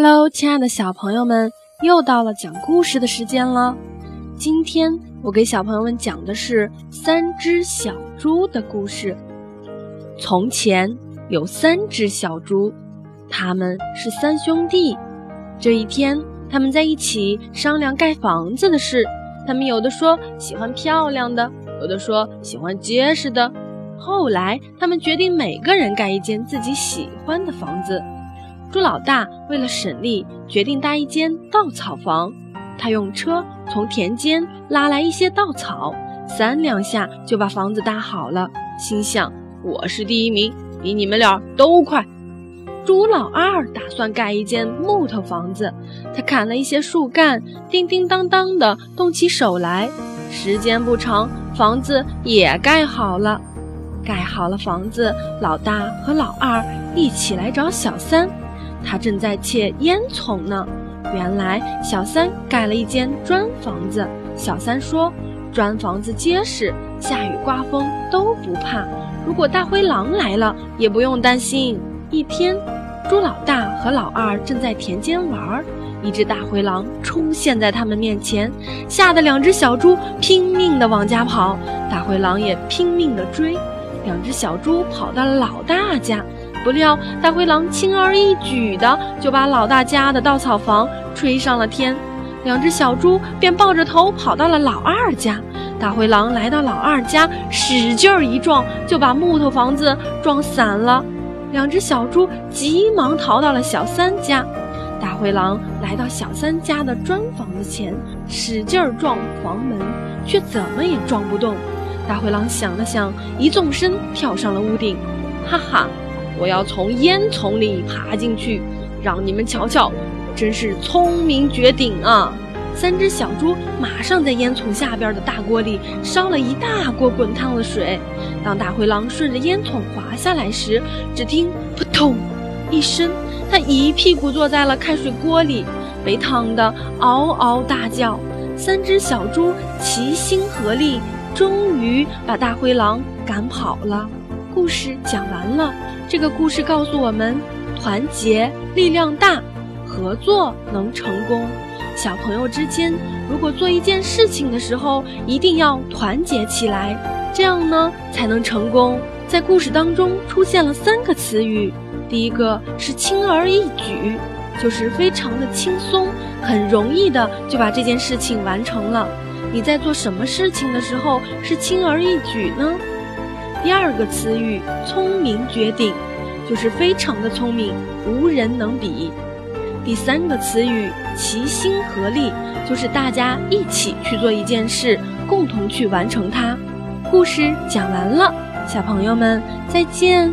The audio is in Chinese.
Hello，亲爱的小朋友们，又到了讲故事的时间了。今天我给小朋友们讲的是三只小猪的故事。从前有三只小猪，他们是三兄弟。这一天，他们在一起商量盖房子的事。他们有的说喜欢漂亮的，有的说喜欢结实的。后来，他们决定每个人盖一间自己喜欢的房子。猪老大为了省力，决定搭一间稻草房。他用车从田间拉来一些稻草，三两下就把房子搭好了。心想：“我是第一名，比你们俩都快。”猪老二打算盖一间木头房子，他砍了一些树干，叮叮当当的动起手来。时间不长，房子也盖好了。盖好了房子，老大和老二一起来找小三。他正在切烟囱呢。原来小三盖了一间砖房子。小三说：“砖房子结实，下雨刮风都不怕。如果大灰狼来了，也不用担心。”一天，猪老大和老二正在田间玩儿，一只大灰狼出现在他们面前，吓得两只小猪拼命地往家跑。大灰狼也拼命地追。两只小猪跑到了老大家。不料，大灰狼轻而易举的就把老大家的稻草房吹上了天，两只小猪便抱着头跑到了老二家。大灰狼来到老二家，使劲儿一撞，就把木头房子撞散了。两只小猪急忙逃到了小三家。大灰狼来到小三家的砖房子前，使劲儿撞房门，却怎么也撞不动。大灰狼想了想，一纵身跳上了屋顶，哈哈。我要从烟囱里爬进去，让你们瞧瞧，真是聪明绝顶啊！三只小猪马上在烟囱下边的大锅里烧了一大锅滚烫的水。当大灰狼顺着烟囱滑下来时，只听“扑通”一声，他一屁股坐在了开水锅里，被烫得嗷嗷大叫。三只小猪齐心合力，终于把大灰狼赶跑了。故事讲完了。这个故事告诉我们，团结力量大，合作能成功。小朋友之间，如果做一件事情的时候，一定要团结起来，这样呢才能成功。在故事当中出现了三个词语，第一个是轻而易举，就是非常的轻松，很容易的就把这件事情完成了。你在做什么事情的时候是轻而易举呢？第二个词语“聪明绝顶”，就是非常的聪明，无人能比。第三个词语“齐心合力”，就是大家一起去做一件事，共同去完成它。故事讲完了，小朋友们再见。